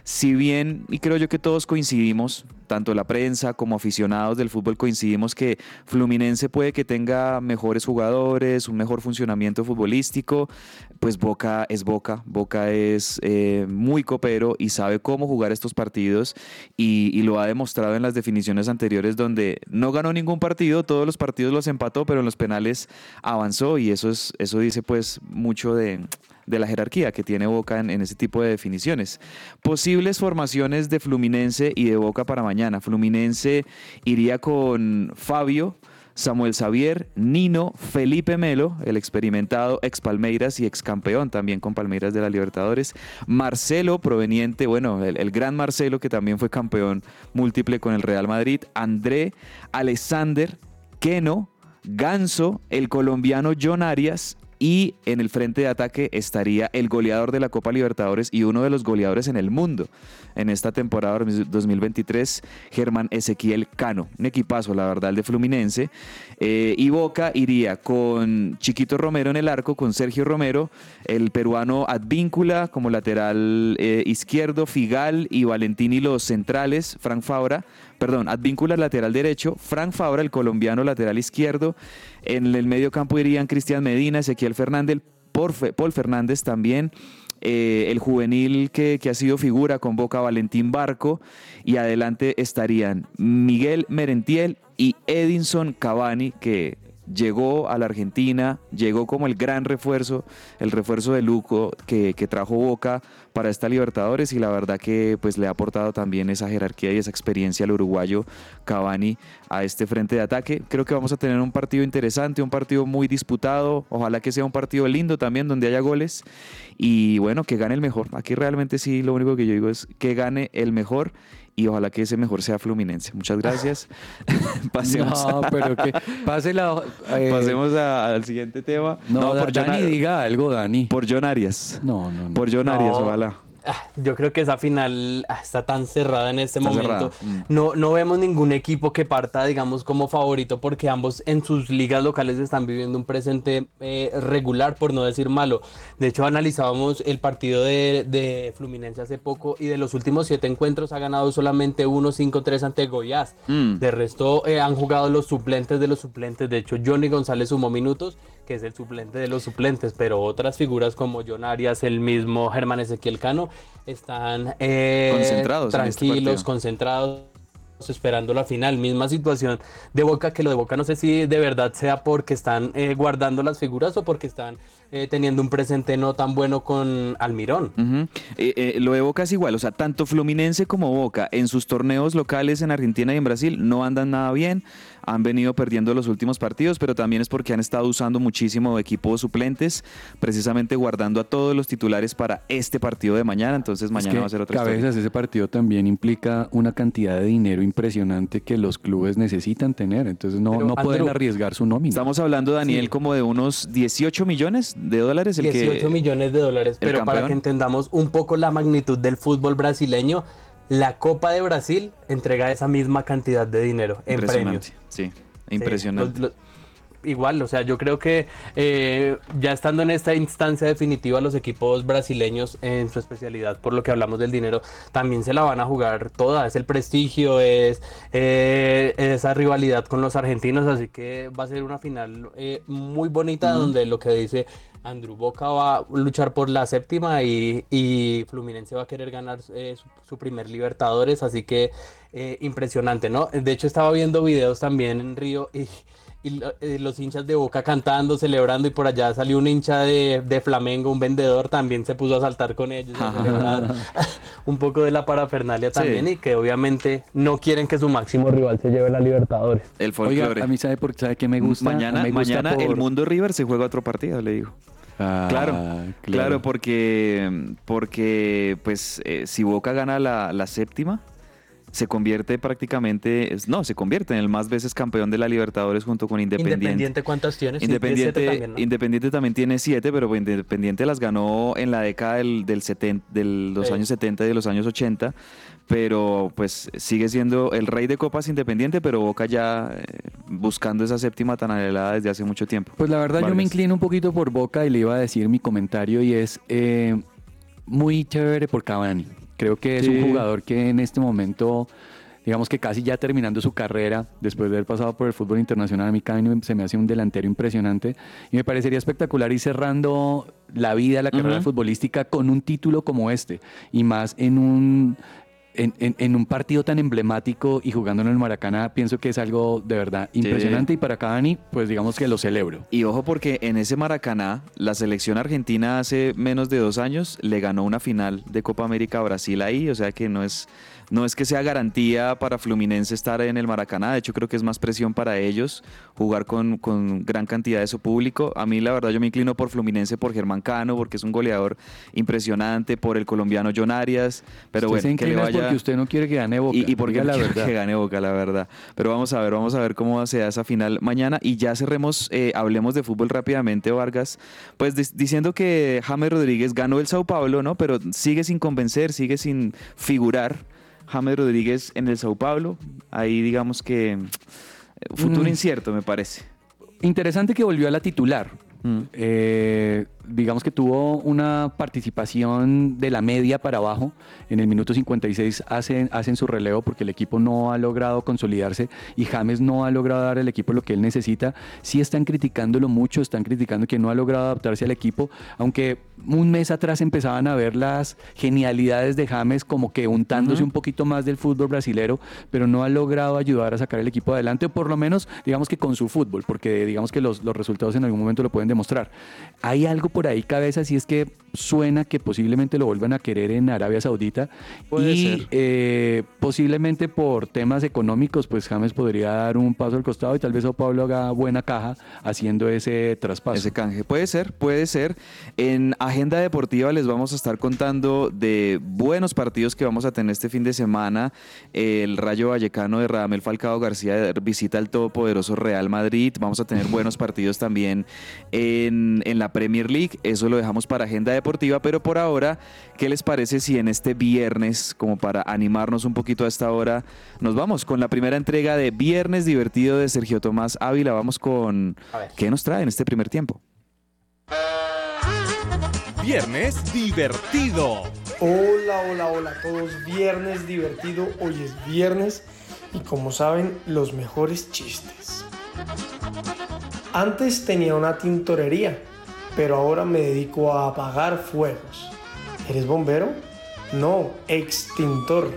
si bien, y creo yo que todos coincidimos, tanto la prensa como aficionados del fútbol coincidimos que Fluminense puede que tenga mejores jugadores, un mejor funcionamiento futbolístico, pues Boca es Boca, Boca es eh, muy copero y sabe cómo jugar estos partidos y, y lo ha demostrado en las definiciones anteriores donde no ganó ningún partido, todos los partidos los empató, pero en los penales avanzó y eso, es, eso dice pues mucho de, de la jerarquía que tiene Boca en, ese tipo de definiciones. Posibles formaciones de Fluminense y de Boca para mañana. Fluminense iría con Fabio. Samuel Xavier, Nino, Felipe Melo, el experimentado ex Palmeiras y ex campeón también con Palmeiras de la Libertadores, Marcelo, proveniente, bueno, el, el gran Marcelo que también fue campeón múltiple con el Real Madrid, André, Alexander, Keno, Ganso, el colombiano John Arias y en el frente de ataque estaría el goleador de la Copa Libertadores y uno de los goleadores en el mundo en esta temporada 2023, Germán Ezequiel Cano. Un equipazo, la verdad, el de Fluminense. Eh, y Boca iría con Chiquito Romero en el arco, con Sergio Romero, el peruano Advíncula como lateral eh, izquierdo, Figal y Valentini los centrales, Frank Fabra, perdón, Advíncula lateral derecho, Frank Fabra el colombiano lateral izquierdo, en el medio campo irían Cristian Medina, Ezequiel Fernández, Paul Fernández también, eh, el juvenil que, que ha sido figura con Boca Valentín Barco y adelante estarían Miguel Merentiel y Edinson Cavani que llegó a la Argentina, llegó como el gran refuerzo, el refuerzo de Luco que, que trajo Boca para esta Libertadores y la verdad que pues le ha aportado también esa jerarquía y esa experiencia al uruguayo Cavani a este frente de ataque. Creo que vamos a tener un partido interesante, un partido muy disputado, ojalá que sea un partido lindo también donde haya goles y bueno, que gane el mejor. Aquí realmente sí lo único que yo digo es que gane el mejor y ojalá que ese mejor sea Fluminense. Muchas gracias. [LAUGHS] [LAUGHS] Pasemos, No, pero que pase la. eh, pasemos a- al siguiente tema. No, por Dani, John, diga algo, Dani. por John Arias. No, no, no. Por John Arias, No. ojalá. Ah, Yo creo que esa final ah, está tan cerrada en este Está momento. mm. No, no vemos ningún equipo que parta, digamos, como favorito, porque ambos en sus ligas locales están viviendo un presente eh, regular, por no decir malo. De hecho, analizábamos el partido de, de Fluminense hace poco y de los últimos siete encuentros ha ganado solamente 1-5-3 ante Goiás. Mm. De resto, eh, han jugado los suplentes de los suplentes. De hecho, Johnny González sumó minutos, que es el suplente de los suplentes, pero otras figuras como John Arias, el mismo Germán Ezequiel Cano, están eh, Concentrados en este tranquilos, concentrados esperando la final, misma situación de Boca, que lo de Boca no sé si de verdad sea porque están eh, guardando las figuras o porque están eh, teniendo un presente no tan bueno con Almirón. Eh, lo de Boca es igual, o sea, tanto Fluminense como Boca en sus torneos locales en Argentina y en Brasil no andan nada bien, han venido perdiendo los últimos partidos, pero también es porque han estado usando muchísimo equipos suplentes, precisamente guardando a todos los titulares para este partido de mañana, entonces Es mañana que, va a ser otra historia. cabezas, ese partido también implica una cantidad de dinero impresionante que los clubes necesitan tener. Entonces no, Pero, no pueden Andrew, arriesgar su nómina. Estamos hablando, Daniel, Sí. como de unos 18 millones de dólares. El 18 que, millones de dólares, pero para que entendamos un poco la magnitud del fútbol brasileño, la Copa de Brasil entrega esa misma cantidad de dinero en Impresionante, premios. sí, Sí, impresionante. los- los- igual, o sea, yo creo que eh, ya estando en esta instancia definitiva, los equipos brasileños en su especialidad, por lo que hablamos del dinero, también se la van a jugar toda. Es el prestigio, es eh, esa rivalidad con los argentinos, así que va a ser una final eh, muy bonita donde lo que dice Andrew Boca va a luchar por la séptima y, y Fluminense va a querer ganar eh, su, su primer Libertadores, así que eh, impresionante, ¿no? De hecho estaba viendo videos también en Río y, y eh, los hinchas de Boca cantando, celebrando y por allá salió un hincha de, de Flamengo, un vendedor, también se puso a saltar con ellos, a celebrar [LAUGHS] un poco de la parafernalia también y que obviamente no quieren que su máximo rival se lleve la Libertadores. El Oiga, folclore. a mí sabe por sabe qué me gusta. mañana me gusta mañana el Mundo River se juega otro partido, le digo. Ah, Claro, claro, porque, porque pues eh, si Boca gana la, la séptima, se convierte prácticamente, no, se convierte en el más veces campeón de la Libertadores junto con Independiente. Independiente, ¿cuántas tienes? Independiente, 17 también, ¿no? Independiente también tiene siete, pero pues Independiente las ganó en la década del, del seten- de los Sí. años 70 y de los años 80, pero pues sigue siendo el rey de copas Independiente, pero Boca ya eh, buscando esa séptima tan anhelada desde hace mucho tiempo. Pues la verdad yo me inclino un poquito por Boca y le iba a decir mi comentario y es eh, muy chévere por Cavani. Creo que es un jugador que en este momento, digamos que casi ya terminando su carrera, después de haber pasado por el fútbol internacional, a mí se me hace un delantero impresionante. Y me parecería espectacular ir cerrando la vida, la carrera futbolística con un título como este y más en un... En, en- en un partido tan emblemático y jugando en el Maracaná, pienso que es algo de verdad impresionante y para Cavani, pues digamos que lo celebro. Y ojo porque en ese Maracaná, la selección argentina hace menos de dos años le ganó una final de Copa América a Brasil ahí, o sea que no es, no es que sea garantía para Fluminense estar en el Maracaná, de hecho creo que es más presión para ellos jugar con, con gran cantidad de su público. A mí la verdad yo me inclino por Fluminense por Germán Cano, porque es un goleador impresionante, por el colombiano John Arias, pero Usted se bueno, que le vaya... porque usted no quiere que gane Boca. Y, y porque la verdad. que gane Boca, la verdad. Pero vamos a ver, vamos a ver cómo se da esa final mañana. Y ya cerremos, eh, hablemos de fútbol rápidamente, Vargas. Pues diciendo que James Rodríguez ganó el Sao Paulo, ¿no? Pero sigue sin convencer, sigue sin figurar. James Rodríguez en el Sao Paulo. Ahí digamos que futuro Mm. incierto, me parece. Interesante que volvió a la titular. Mm. Eh, digamos que tuvo una participación de la media para abajo. En el minuto 56 hacen, hacen su relevo porque el equipo no ha logrado consolidarse y James no ha logrado dar al equipo lo que él necesita. Sí están criticándolo mucho, están criticando que no ha logrado adaptarse al equipo, aunque un mes atrás empezaban a ver las genialidades de James como que untándose un poquito más del fútbol brasilero, pero no ha logrado ayudar a sacar el equipo adelante, o por lo menos digamos que con su fútbol, porque digamos que los, los resultados en algún momento lo pueden demostrar. Hay algo por ahí, cabeza, si es que suena que posiblemente lo vuelvan a querer en Arabia Saudita Puede y ser. eh, posiblemente por temas económicos, pues James podría dar un paso al costado y tal vez Sao Paulo haga buena caja haciendo ese traspaso. Ese canje. Puede ser, puede ser. En Agenda Deportiva les vamos a estar contando de buenos partidos que vamos a tener este fin de semana. El Rayo Vallecano de Radamel Falcao García visita al todopoderoso Real Madrid. Vamos a tener buenos partidos también en, en la Premier League. Eso lo dejamos para Agenda Deportiva. Pero por ahora, ¿qué les parece si en este viernes, como para animarnos un poquito a esta hora, nos vamos con la primera entrega de Viernes Divertido de Sergio Tomás Ávila? Vamos con... ¿Qué nos trae en este primer tiempo? Viernes divertido. Hola, hola, hola a todos. Viernes divertido. Hoy es viernes y como saben, los mejores chistes. Antes tenía una tintorería, pero ahora me dedico a apagar fuegos. ¿Eres bombero? No, extintor.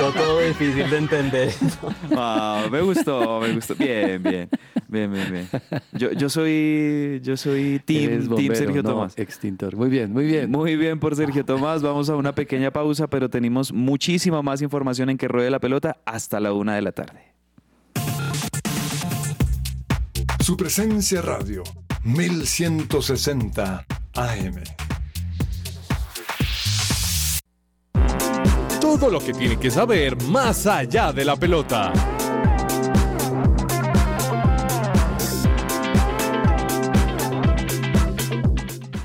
No, todo difícil de entender. Me gustó, me gustó. Bien, bien. Bien, bien, bien. Yo, yo soy, yo soy team, team Sergio no, Tomás. Extintor. Muy bien, muy bien. Muy bien por Sergio Tomás. Vamos a una pequeña pausa, pero tenemos muchísima más información en que ruede la pelota hasta la una de la tarde. Su presencia radio, 1160 AM. Todo lo que tiene que saber más allá de la pelota.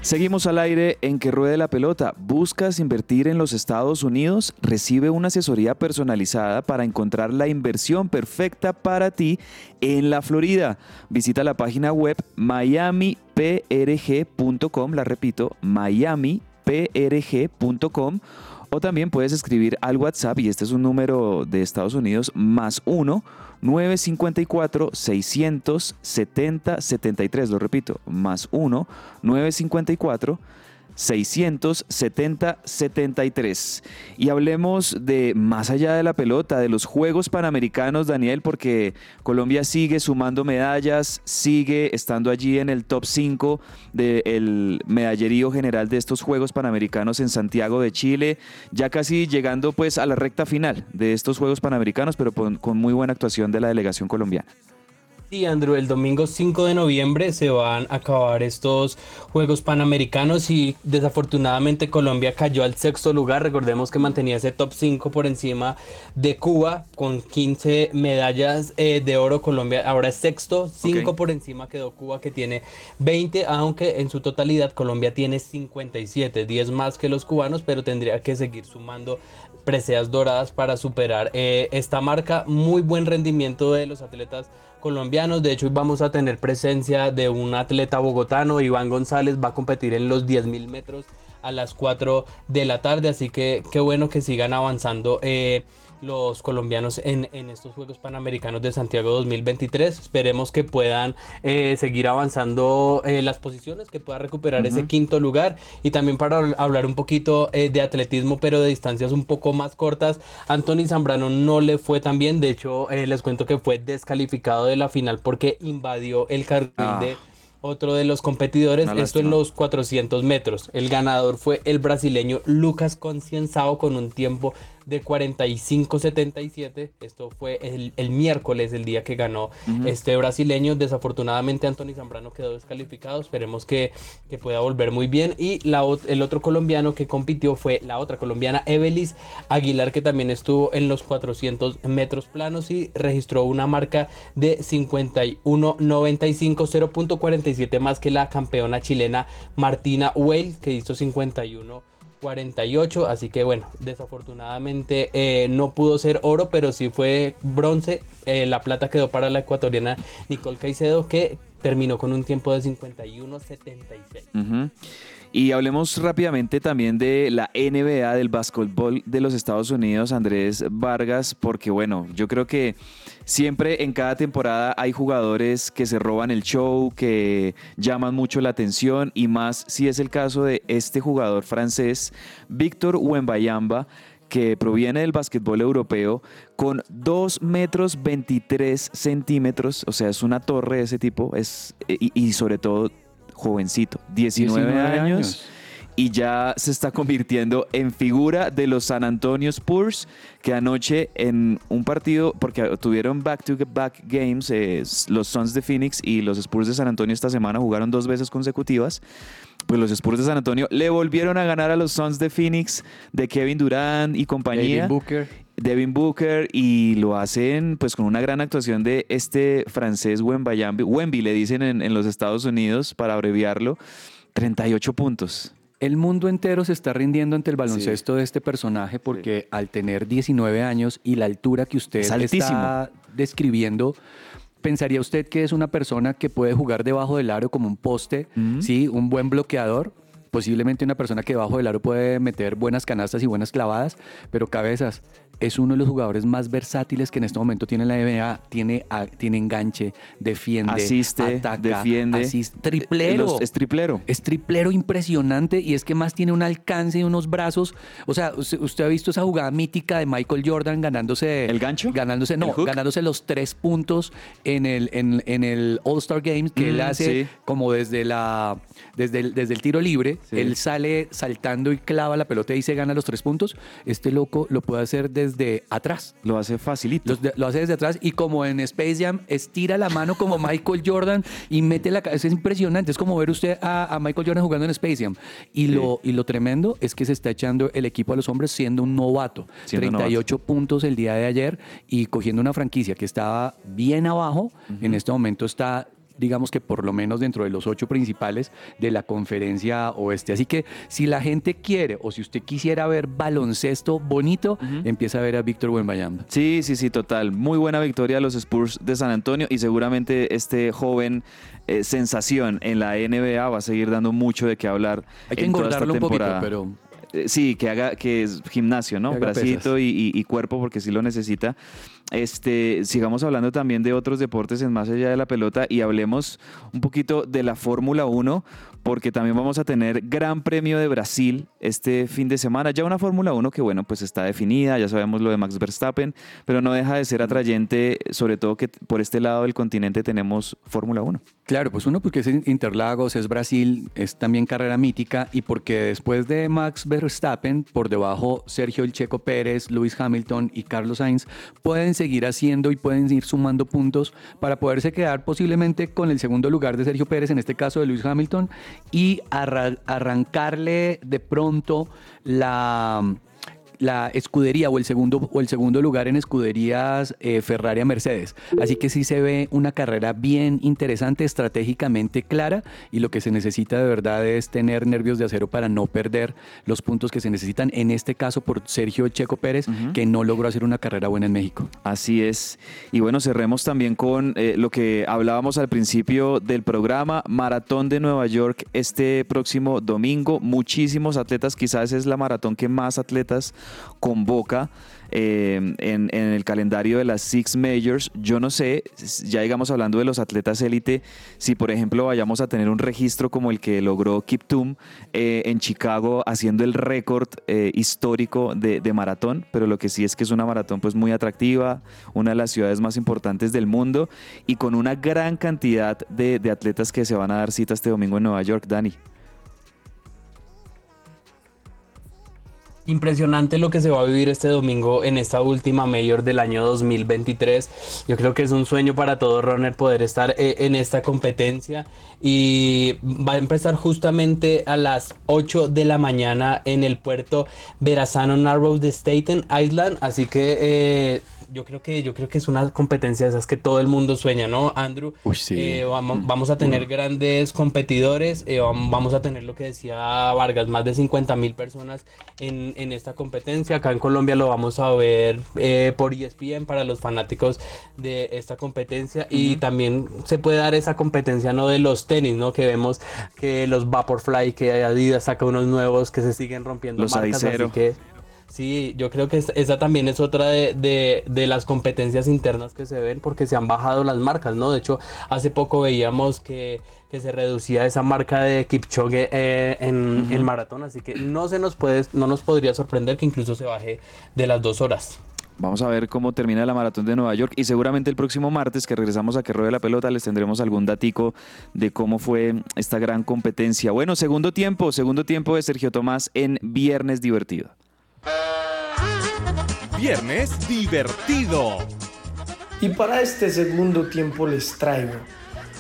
Seguimos al aire en que ruede la pelota. ¿Buscas invertir en los Estados Unidos? Recibe una asesoría personalizada para encontrar la inversión perfecta para ti en la Florida. Visita la página web miamiprg.com, la repito, miamiprg.com o también puedes escribir al WhatsApp y este es un número de Estados Unidos más 1 954 670 73, lo repito, más 1 954 670 73. Y hablemos de más allá de la pelota, de los Juegos Panamericanos, Daniel, porque Colombia sigue sumando medallas, sigue estando allí en el top 5 del medallerío general de estos Juegos Panamericanos en Santiago de Chile, ya casi llegando pues a la recta final de estos Juegos Panamericanos, pero con muy buena actuación de la delegación colombiana. Sí, Andrew, el domingo 5 de noviembre se van a acabar estos Juegos Panamericanos y desafortunadamente Colombia cayó al sexto lugar. Recordemos que mantenía ese top 5 por encima de Cuba con 15 medallas eh, de oro. Colombia ahora es sexto, 5 Ok. por encima quedó Cuba que tiene 20, aunque en su totalidad Colombia tiene 57, 10 más que los cubanos, pero tendría que seguir sumando preseas doradas para superar eh, esta marca. Muy buen rendimiento de los atletas colombianos. De hecho, hoy vamos a tener presencia de un atleta bogotano, Iván González, va a competir en los 10.000 metros a las 4 de la tarde. Así que qué bueno que sigan avanzando. eh, los colombianos en, en estos Juegos Panamericanos de Santiago 2023. Esperemos que puedan eh, seguir avanzando eh, las posiciones, que pueda recuperar ese quinto lugar. Y también para habl- hablar un poquito eh, de atletismo, pero de distancias un poco más cortas, Anthony Zambrano no le fue tan bien. De hecho, les cuento que fue descalificado de la final porque invadió el carril Ah. de otro de los competidores, Una esto en los 400 metros. El ganador fue el brasileño Lucas Concienzao con un tiempo de 45.77. Esto fue el, el miércoles, el día que ganó este brasileño. Desafortunadamente Anthony Zambrano quedó descalificado. Esperemos que, que pueda volver muy bien. Y la, el otro colombiano que compitió fue la otra colombiana, Evelis Aguilar, que también estuvo en los 400 metros planos y registró una marca de 51.95, 0.47 más que la campeona chilena Martina Weil, que hizo 51. 48, así que bueno, desafortunadamente eh, no pudo ser oro, pero sí fue bronce. Eh, la plata quedó para la ecuatoriana Nicole Caicedo, que terminó con un tiempo de 51.76. Ujú. Y hablemos rápidamente también de la NBA, del básquetbol de los Estados Unidos, Andrés Vargas, porque bueno, yo creo que siempre en cada temporada hay jugadores que se roban el show, que llaman mucho la atención, y más si es el caso de este jugador francés, Víctor Wembayamba, que proviene del básquetbol europeo con 2 metros 23 centímetros, o sea, es una torre de ese tipo, es, y, y sobre todo jovencito, 19, 19 años, años. y ya se está convirtiendo en figura de los San Antonio Spurs, que anoche en un partido, porque tuvieron back-to-back games, eh, los Suns de Phoenix y los Spurs de San Antonio esta semana jugaron dos veces consecutivas, pues los Spurs de San Antonio le volvieron a ganar a los Suns de Phoenix, de Kevin Durant y compañía. David Booker. Devin Booker y lo hacen pues con una gran actuación de este francés Wembayambi, Wemby le dicen en, en los Estados Unidos para abreviarlo, 38 puntos. El mundo entero se está rindiendo ante el baloncesto de este personaje porque al tener 19 años y la altura que usted Es está describiendo, pensaría usted que es una persona que puede jugar debajo del aro como un poste, ¿sí? un buen bloqueador. Posiblemente una persona que debajo del aro puede meter buenas canastas y buenas clavadas, pero cabezas es uno de los jugadores más versátiles que en este momento tiene la NBA. Tiene, tiene enganche, defiende, Asiste, ataca, defiende. asiste, triplero. Los- es triplero. Es triplero impresionante y es que más tiene un alcance y unos brazos. O sea, usted, ha visto esa jugada mítica de Michael Jordan ganándose. ¿El gancho? Ganándose, ¿El no, ganándose los tres puntos en el, en, en el All-Star Games que él Mm, hace sí. como desde, la, desde, el, desde el tiro libre. Sí. Él sale saltando y clava la pelota y se gana los tres puntos. Este loco lo puede hacer desde atrás. Lo hace facilito. Lo hace desde atrás y como en Space Jam, estira la mano como [LAUGHS] Michael Jordan y mete la cabeza. Es impresionante. Es como ver usted a, a Michael Jordan jugando en Space Jam. Y, lo, y lo tremendo es que se está echando el equipo a los hombres siendo un novato. Siendo 38 puntos el día de ayer y cogiendo una franquicia que estaba bien abajo. En este momento está digamos que por lo menos dentro de los ocho principales de la conferencia oeste. Así que si la gente quiere o si usted quisiera ver baloncesto bonito, empieza a ver a Víctor Wembanyama. Sí, sí, sí, total. Muy buena victoria de los Spurs de San Antonio y seguramente este joven eh, sensación en la NBA va a seguir dando mucho de qué hablar. Hay que en engordarlo un poquito, pero Eh, Sí, que haga que es gimnasio, ¿no? Bracito pesas. y, y- y cuerpo porque sí lo necesita. Este, sigamos hablando también de otros deportes en más allá de la pelota y hablemos un poquito de la Fórmula 1 porque también vamos a tener Gran Premio de Brasil este fin de semana. Ya una Fórmula 1 que bueno, pues está definida, ya sabemos lo de Max Verstappen, pero no deja de ser atrayente, sobre todo que por este lado del continente tenemos Fórmula 1. Claro, pues uno porque es Interlagos, es Brasil, es también carrera mítica y porque después de Max Verstappen, por debajo Sergio El Checo Pérez, Lewis Hamilton y Carlos Sainz pueden seguir haciendo y pueden ir sumando puntos para poderse quedar posiblemente con el segundo lugar de Sergio Pérez, en este caso de Lewis Hamilton, y arra- arrancarle de pronto la la escudería o el segundo o el segundo lugar en escuderías eh, Ferrari a Mercedes. Así que sí se ve una carrera bien interesante, estratégicamente clara y lo que se necesita de verdad es tener nervios de acero para no perder los puntos que se necesitan, en este caso por Sergio Checo Pérez, que no logró hacer una carrera buena en México. Así es. Y bueno, cerremos también con eh, lo que hablábamos al principio del programa, Maratón de Nueva York este próximo domingo. Muchísimos atletas, quizás es la maratón que más atletas convoca. eh, en, el calendario de las Six Majors, yo no sé, ya digamos hablando de los atletas élite, si por ejemplo vayamos a tener un registro como el que logró Kiptum eh, en Chicago haciendo el récord eh, histórico de, maratón, pero lo que sí es que es una maratón pues muy atractiva, una de las ciudades más importantes del mundo y con una gran cantidad de, de atletas que se van a dar cita este domingo en Nueva York, Dani. Impresionante lo que se va a vivir este domingo en esta última mayor del año 2023. Yo creo que es un sueño para todo runner poder estar eh, en esta competencia y va a empezar justamente a las 8 de la mañana en el puerto Verrazano Narrows de Staten Island. Así que eh, yo creo que yo creo que es una competencia de esas que todo el mundo sueña, ¿no, Andrew? Uy, sí. Eh, vamos, vamos a tener grandes competidores, eh, vam- vamos a tener lo que decía Vargas, más de 50 mil personas en, en esta competencia. Acá en Colombia lo vamos a ver eh, por ESPN para los fanáticos de esta competencia y también se puede dar esa competencia no de los tenis, ¿no? Que vemos que los Vaporfly, que Adidas saca unos nuevos que se siguen rompiendo Los marcas, así que Sí, yo creo que es- esa también es otra de, de- de las competencias internas que se ven porque se han bajado las marcas, ¿no? De hecho, hace poco veíamos que, que se reducía esa marca de Kipchoge eh, en el maratón, así que no se nos puede, no nos podría sorprender que incluso se baje de las dos horas. Vamos a ver cómo termina la maratón de Nueva York y seguramente el próximo martes que regresamos a que ruede la pelota les tendremos algún datico de cómo fue esta gran competencia. Bueno, segundo tiempo, segundo tiempo de Sergio Tomás en Viernes Divertido. Viernes divertido. Y para este segundo tiempo les traigo.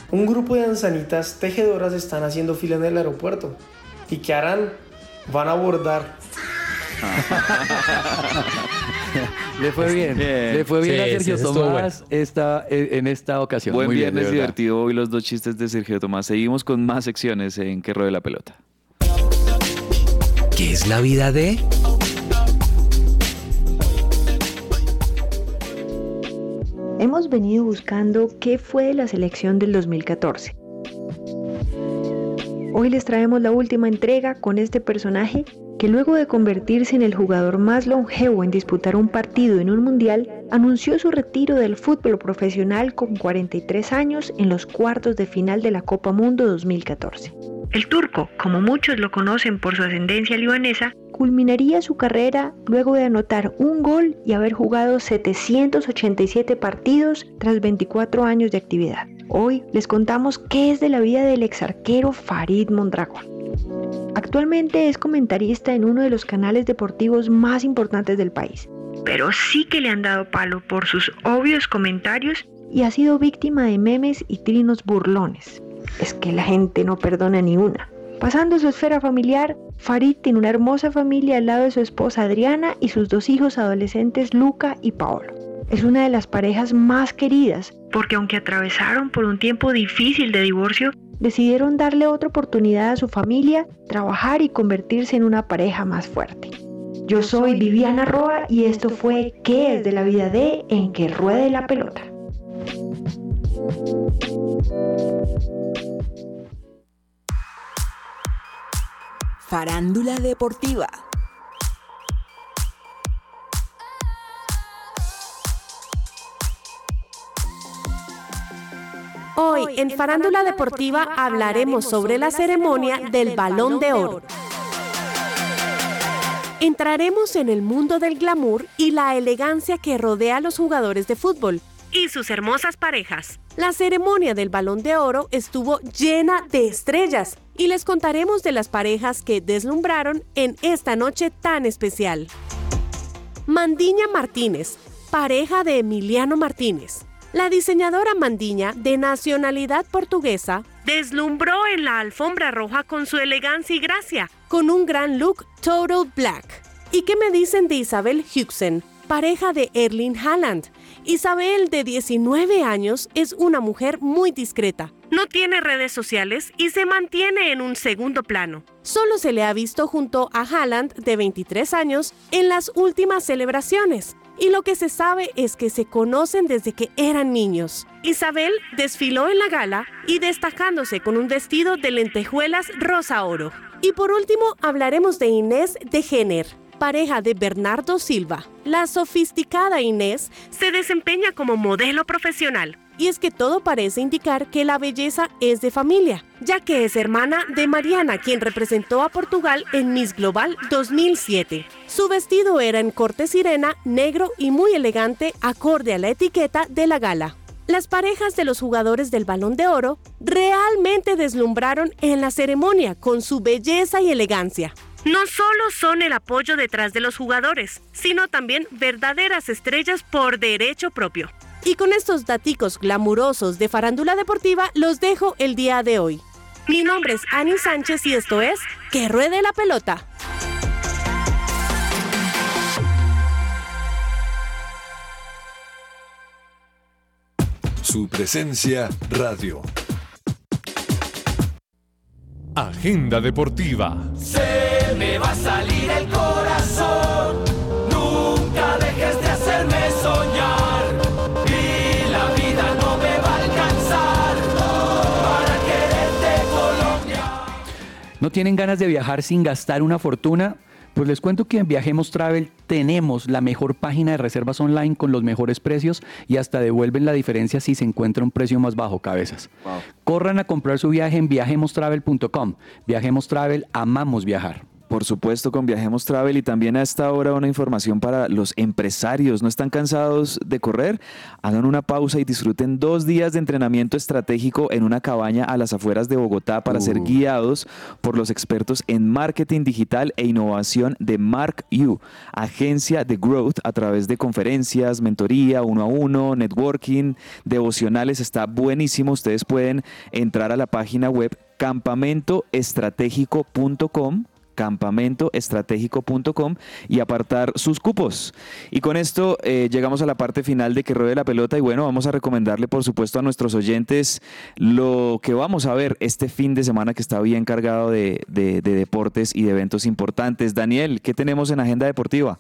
Un grupo de ancianitas tejedoras están haciendo fila en el aeropuerto. ¿Y qué harán? Van a abordar. [LAUGHS] Le fue bien. Bien. Le fue bien Sí, a Sergio Tomás esta, en en esta ocasión. Buen Muy Viernes. Divertido, hoy los dos chistes de Sergio Tomás. Seguimos con más secciones en que ruede la pelota. ¿Qué es la vida de? Hemos venido buscando qué fue la selección del 2014. Hoy les traemos la última entrega con este personaje que luego de convertirse en el jugador más longevo en disputar un partido en un mundial, anunció su retiro del fútbol profesional con 43 años en los cuartos de final de la Copa Mundo 2014. El turco, como muchos lo conocen por su ascendencia libanesa, culminaría su carrera luego de anotar un gol y haber jugado 787 partidos tras 24 años de actividad. Hoy les contamos qué es de la vida del exarquero Farid Mondragón. Actualmente es comentarista en uno de los canales deportivos más importantes del país, pero sí que le han dado palo por sus obvios comentarios y ha sido víctima de memes y trinos burlones. Es que la gente no perdona ni una. Pasando su esfera familiar, Farid tiene una hermosa familia al lado de su esposa Adriana y sus dos hijos adolescentes Luca y Paolo. Es una de las parejas más queridas, porque aunque atravesaron por un tiempo difícil de divorcio, decidieron darle otra oportunidad a su familia, trabajar y convertirse en una pareja más fuerte. Yo soy Viviana Roa y esto fue ¿Qué es de la vida de en que ruede la pelota? Farándula deportiva. Hoy en Farándula Deportiva hablaremos sobre la ceremonia del Balón de Oro. Entraremos en el mundo del glamour y la elegancia que rodea a los jugadores de fútbol y sus hermosas parejas. La ceremonia del Balón de Oro estuvo llena de estrellas y les contaremos de las parejas que deslumbraron en esta noche tan especial. Mandiña Martínez, pareja de Emiliano Martínez. La diseñadora Mandiña, de nacionalidad portuguesa, deslumbró en la alfombra roja con su elegancia y gracia, con un gran look total black. ¿Y qué me dicen de Isabel Huxen, pareja de Erling Haaland? Isabel, de 19 años, es una mujer muy discreta. No tiene redes sociales y se mantiene en un segundo plano. Solo se le ha visto junto a Haaland, de 23 años, en las últimas celebraciones. Y lo que se sabe es que se conocen desde que eran niños. Isabel desfiló en la gala y destacándose con un vestido de lentejuelas rosa oro. Y por último hablaremos de Inés de Jenner, pareja de Bernardo Silva. La sofisticada Inés se desempeña como modelo profesional. Y es que todo parece indicar que la belleza es de familia, ya que es hermana de Mariana, quien representó a Portugal en Miss Global 2007. Su vestido era en corte sirena, negro y muy elegante, acorde a la etiqueta de la gala. Las parejas de los jugadores del Balón de Oro realmente deslumbraron en la ceremonia con su belleza y elegancia. No solo son el apoyo detrás de los jugadores, sino también verdaderas estrellas por derecho propio. Y con estos daticos glamurosos de farándula deportiva los dejo el día de hoy. Mi nombre es Ani Sánchez y esto es Que Ruede la Pelota. Su presencia radio. Agenda deportiva. Se me va a salir el corazón. ¿No tienen ganas de viajar sin gastar una fortuna? Pues les cuento que en Viajemos Travel tenemos la mejor página de reservas online con los mejores precios y hasta devuelven la diferencia si se encuentra un precio más bajo, cabezas. Corran a comprar su viaje en viajemostravel.com. Viajemos Travel, amamos viajar. Por supuesto, con Viajemos Travel y también a esta hora una información para los empresarios. ¿No están cansados de correr? Hagan una pausa y disfruten dos días de entrenamiento estratégico en una cabaña a las afueras de Bogotá para ser guiados por los expertos en marketing digital e innovación de Mark U, agencia de growth a través de conferencias, mentoría, uno a uno, networking, devocionales. Está buenísimo. Ustedes pueden entrar a la página web campamentoestratégico.com campamentoestratégico.com y apartar sus cupos. Y con esto eh, llegamos a la parte final de que ruede la pelota y bueno, vamos a recomendarle por supuesto a nuestros oyentes lo que vamos a ver este fin de semana que está bien cargado de, de deportes y de eventos importantes. Daniel, ¿qué tenemos en agenda deportiva?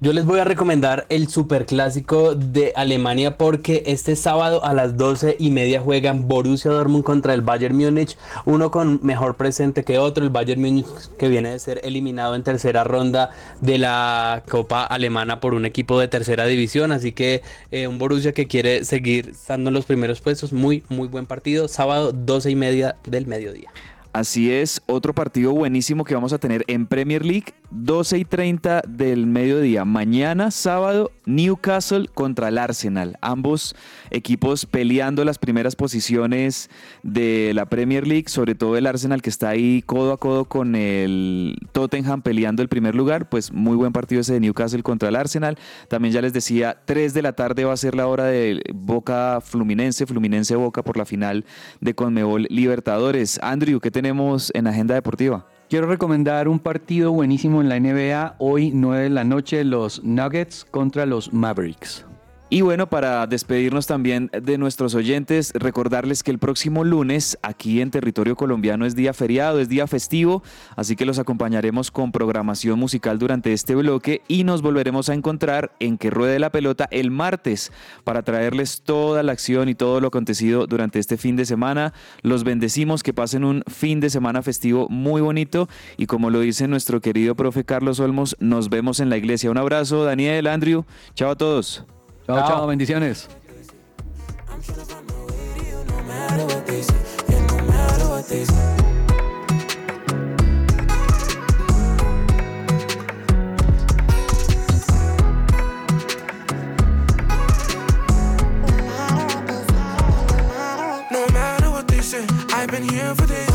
Yo les voy a recomendar el superclásico de Alemania porque este sábado a las 12 y media juegan Borussia Dortmund contra el Bayern Múnich, uno con mejor presente que otro, el Bayern Múnich que viene de ser eliminado en tercera ronda de la Copa Alemana por un equipo de tercera división, así que eh, un Borussia que quiere seguir estando en los primeros puestos, muy muy buen partido, sábado 12 y media del mediodía. Así es, otro partido buenísimo que vamos a tener en Premier League, 12 y 30 del mediodía. Mañana, sábado, Newcastle contra el Arsenal. Ambos equipos peleando las primeras posiciones de la Premier League, sobre todo el Arsenal que está ahí codo a codo con el Tottenham peleando el primer lugar. Pues muy buen partido ese de Newcastle contra el Arsenal. También ya les decía, 3 de la tarde va a ser la hora de Boca Fluminense, Fluminense Boca por la final de Conmebol Libertadores. Andrew, ¿qué tenemos en agenda deportiva? Quiero recomendar un partido buenísimo en la NBA. Hoy, 9 de la noche, los Nuggets contra los Mavericks. Y bueno, para despedirnos también de nuestros oyentes, recordarles que el próximo lunes aquí en territorio colombiano es día feriado, es día festivo, así que los acompañaremos con programación musical durante este bloque y nos volveremos a encontrar en que ruede la pelota el martes para traerles toda la acción y todo lo acontecido durante este fin de semana. Los bendecimos, que pasen un fin de semana festivo muy bonito y como lo dice nuestro querido profe Carlos Olmos, nos vemos en la iglesia. Un abrazo, Daniel, Andrew, chao a todos. Chao, chao, bendiciones. I've been here for this.